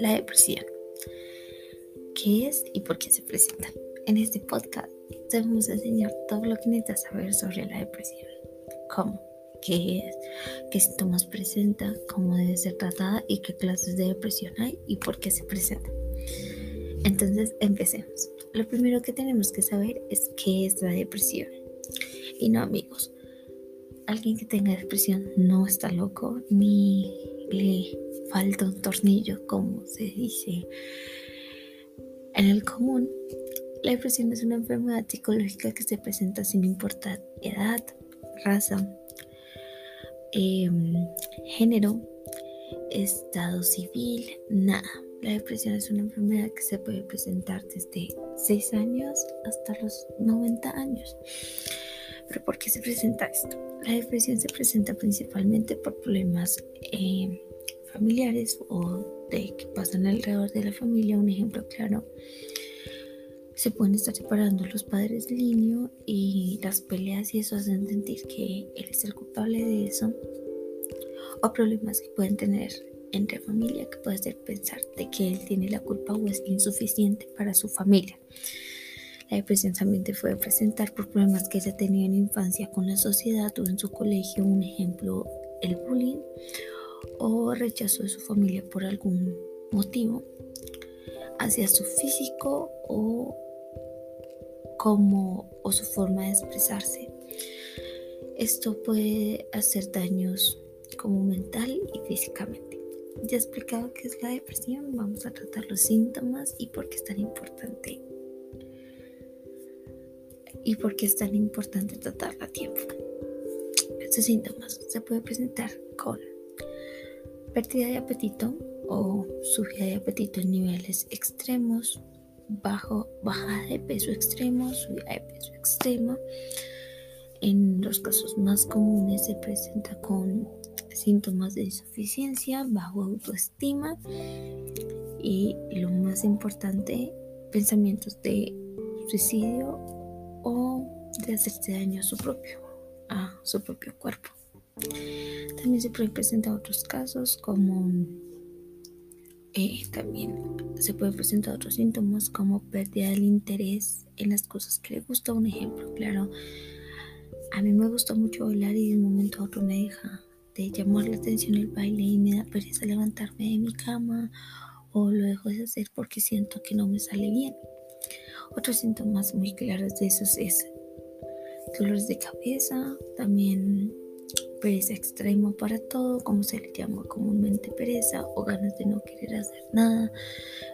La depresión. ¿Qué es y por qué se presenta? En este podcast te vamos a enseñar todo lo que necesitas saber sobre la depresión. ¿Cómo? ¿Qué es? ¿Qué síntomas presenta? ¿Cómo debe ser tratada? ¿Y qué clases de depresión hay? ¿Y por qué se presenta? Entonces, empecemos. Lo primero que tenemos que saber es qué es la depresión. Y no, amigos, alguien que tenga depresión no está loco ni le falta un tornillo, como se dice en el común. La depresión es una enfermedad psicológica que se presenta sin importar edad, raza, em, género, estado civil, nada. La depresión es una enfermedad que se puede presentar desde 6 años hasta los 90 años. Pero ¿por qué se presenta esto? La depresión se presenta principalmente por problemas eh, familiares o de que pasan alrededor de la familia. Un ejemplo claro, se pueden estar separando los padres del niño y las peleas y eso hacen sentir que él es el culpable de eso. O problemas que pueden tener entre familia que puede hacer pensar de que él tiene la culpa o es insuficiente para su familia. La depresión también te puede presentar por problemas que ella tenía en infancia con la sociedad o en su colegio, un ejemplo, el bullying o rechazo de su familia por algún motivo hacia su físico o como o su forma de expresarse. Esto puede hacer daños como mental y físicamente. Ya he explicado qué es la depresión, vamos a tratar los síntomas y por qué es tan importante y por qué es tan importante tratarla a tiempo. Estos síntomas se pueden presentar con pérdida de apetito o subida de apetito en niveles extremos, bajo, bajada de peso extremo, subida de peso extrema. En los casos más comunes se presenta con síntomas de insuficiencia, bajo autoestima y lo más importante, pensamientos de suicidio o de hacerse daño a su propio, a su propio cuerpo. También se pueden presentar otros casos como eh, también se pueden presentar otros síntomas como pérdida del interés en las cosas que le gusta. Un ejemplo, claro, a mí me gusta mucho bailar y de un momento a otro me deja de llamar la atención el baile y me da pereza levantarme de mi cama o lo dejo de hacer porque siento que no me sale bien. Otros síntomas muy claros de esos es dolores de cabeza, también pereza extrema para todo, como se le llama comúnmente pereza, o ganas de no querer hacer nada,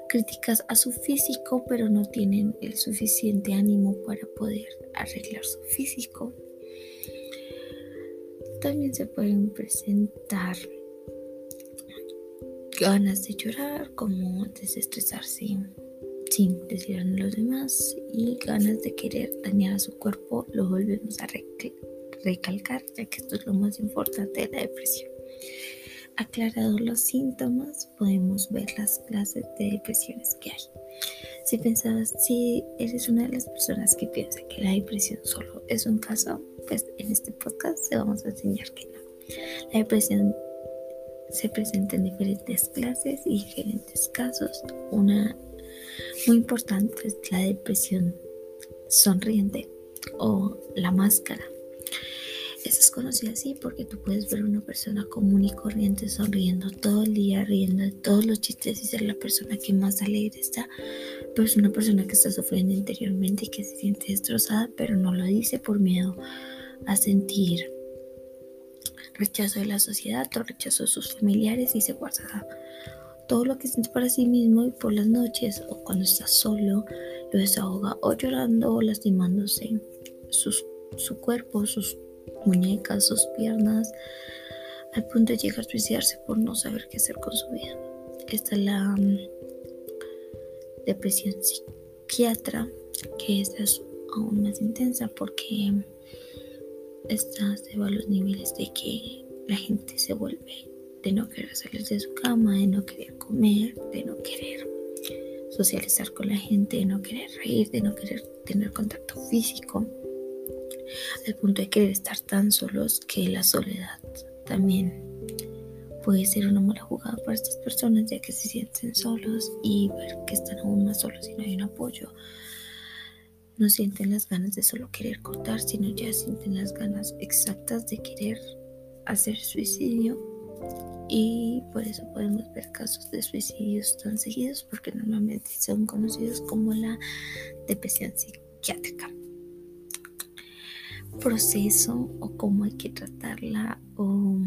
críticas a su físico, pero no tienen el suficiente ánimo para poder arreglar su físico. También se pueden presentar ganas de llorar, como desestresarse sin a los demás y ganas de querer dañar a su cuerpo, lo volvemos a recalcar, ya que esto es lo más importante de la depresión. Aclarados los síntomas, podemos ver las clases de depresiones que hay. Si pensabas, si eres una de las personas que piensa que la depresión solo es un caso, pues en este podcast te vamos a enseñar que no. La depresión se presenta en diferentes clases y diferentes casos. Una muy importante es la depresión sonriente o la máscara. Esa es conocida así porque tú puedes ver una persona común y corriente sonriendo todo el día, riendo de todos los chistes y ser la persona que más alegre está, pero es una persona que está sufriendo interiormente y que se siente destrozada, pero no lo dice por miedo a sentir rechazo de la sociedad o rechazo de sus familiares y se guarda todo lo que siente para sí mismo y por las noches o cuando está solo lo desahoga o llorando o lastimándose su cuerpo, sus muñecas, sus piernas, al punto de llegar a suicidarse por no saber qué hacer con su vida. Esta es la mm, depresión psiquiatra, que es aún más intensa porque esta se va a los niveles de que la gente se vuelve de no querer salir de su cama, de no querer comer, de no querer socializar con la gente, de no querer reír, de no querer tener contacto físico. al punto de querer estar tan solos que la soledad también puede ser una mala jugada para estas personas ya que se sienten solos y ver que están aún más solos y no hay un apoyo. No sienten las ganas de solo querer cortar, sino ya sienten las ganas exactas de querer hacer suicidio. Y por eso podemos ver casos de suicidios tan seguidos porque normalmente son conocidos como la depresión psiquiátrica. Proceso o cómo hay que tratarla o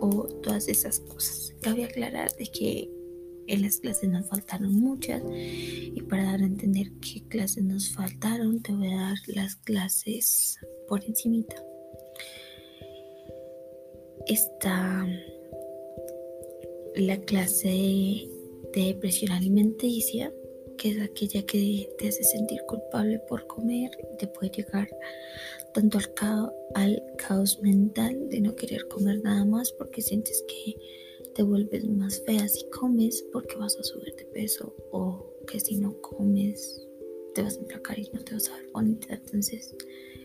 o todas esas cosas. Cabe aclarar de que en las clases nos faltaron muchas y para dar a entender qué clases nos faltaron te voy a dar las clases por encimita. Está la clase de depresión alimenticia, que es aquella que te hace sentir culpable por comer te puede llegar tanto al, al caos mental de no querer comer nada más porque sientes que te vuelves más fea si comes porque vas a subir de peso o que si no comes te vas a emplacar y no te vas a ver bonita. Entonces,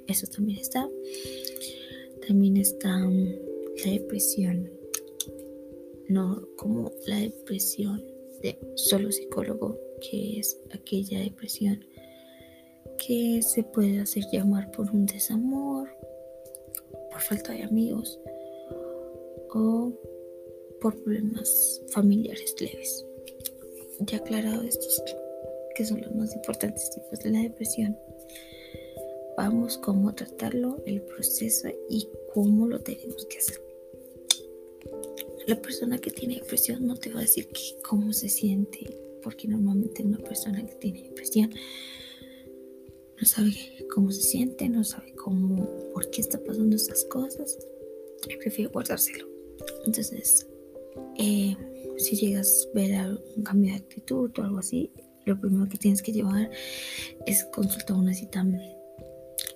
eso también está. También está mm, la depresión, no como la depresión de solo psicólogo, que es aquella depresión que se puede hacer llamar por un desamor, por falta de amigos o por problemas familiares leves. Ya aclarado estos que son los más importantes tipos de la depresión, vamos cómo tratarlo, el proceso y cómo lo tenemos que hacer. La persona que tiene depresión no te va a decir cómo se siente, porque normalmente una persona que tiene depresión no sabe cómo se siente, no sabe cómo, por qué está pasando estas cosas, y prefiere guardárselo. Entonces, eh, si llegas a ver un cambio de actitud o algo así, lo primero que tienes que llevar es consultar una cita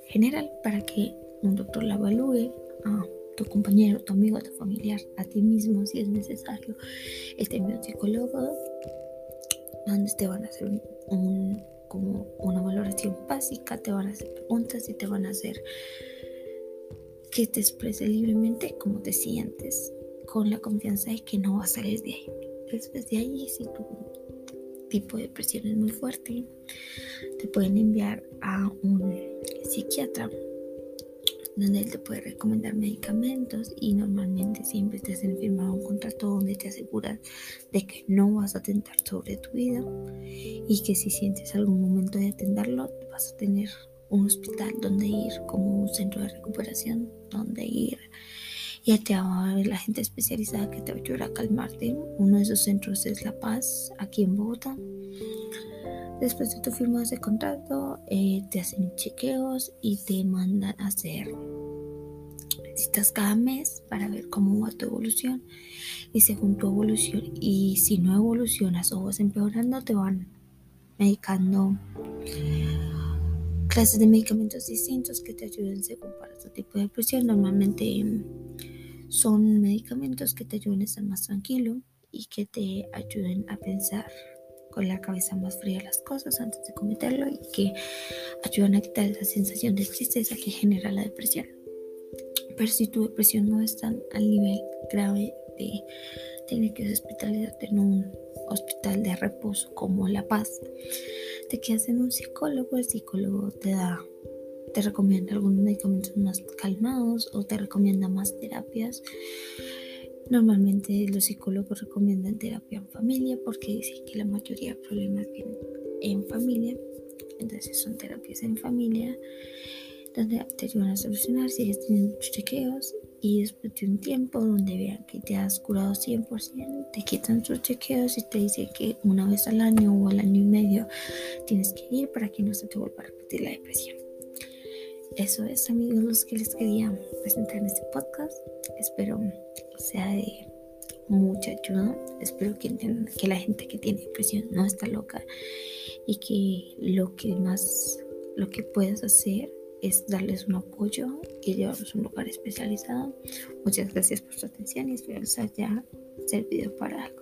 general para que un doctor la evalúe a tu compañero, tu amigo, tu familiar, a ti mismo si es necesario. Este un psicólogo donde te van a hacer como una valoración básica, te van a hacer preguntas y te van a hacer que te exprese libremente cómo te sientes, con la confianza de que no vas a salir de ahí. Después de ahí, si tu tipo de depresión es muy fuerte, te pueden enviar a un psiquiatra donde él te puede recomendar medicamentos y normalmente siempre te hacen firmar un contrato donde te aseguras de que no vas a atentar sobre tu vida y que si sientes algún momento de atenderlo vas a tener un hospital donde ir como un centro de recuperación donde ir. Y te va a ver la gente especializada que te va a ayudar a calmarte. Uno de esos centros es La Paz aquí en Bogotá Después de tu firma ese contrato, eh, te hacen chequeos y te mandan a hacer citas cada mes para ver cómo va tu evolución. Y según tu evolución, y si no evolucionas o vas empeorando, te van medicando clases de medicamentos distintos que te ayuden según para tu tipo de depresión. Normalmente son medicamentos que te ayuden a estar más tranquilo y que te ayuden a pensar con la cabeza más fría las cosas antes de cometerlo y que ayudan a quitar esa sensación de tristeza que genera la depresión. Pero si tu depresión no es tan al nivel grave de tener que hospitalizarte en un hospital de reposo como La Paz, te quedas en un psicólogo, el psicólogo te da te recomienda algunos medicamentos más calmados o te recomienda más terapias Normalmente los psicólogos recomiendan terapia en familia porque dicen que la mayoría de problemas vienen en familia. Entonces son terapias en familia donde te ayudan a solucionar, sigues teniendo tus chequeos y después de un tiempo donde vean que te has curado 100%, te quitan tus chequeos y te dicen que una vez al año o al año y medio tienes que ir para que no se te vuelva a repetir la depresión. Eso es amigos los que les quería presentar en este podcast. Espero sea de mucha ayuda. Espero que entiendan que la gente que tiene depresión no está loca y que lo que más, lo que puedes hacer es darles un apoyo y llevarlos a un lugar especializado. Muchas gracias por su atención y espero que les haya servido para algo.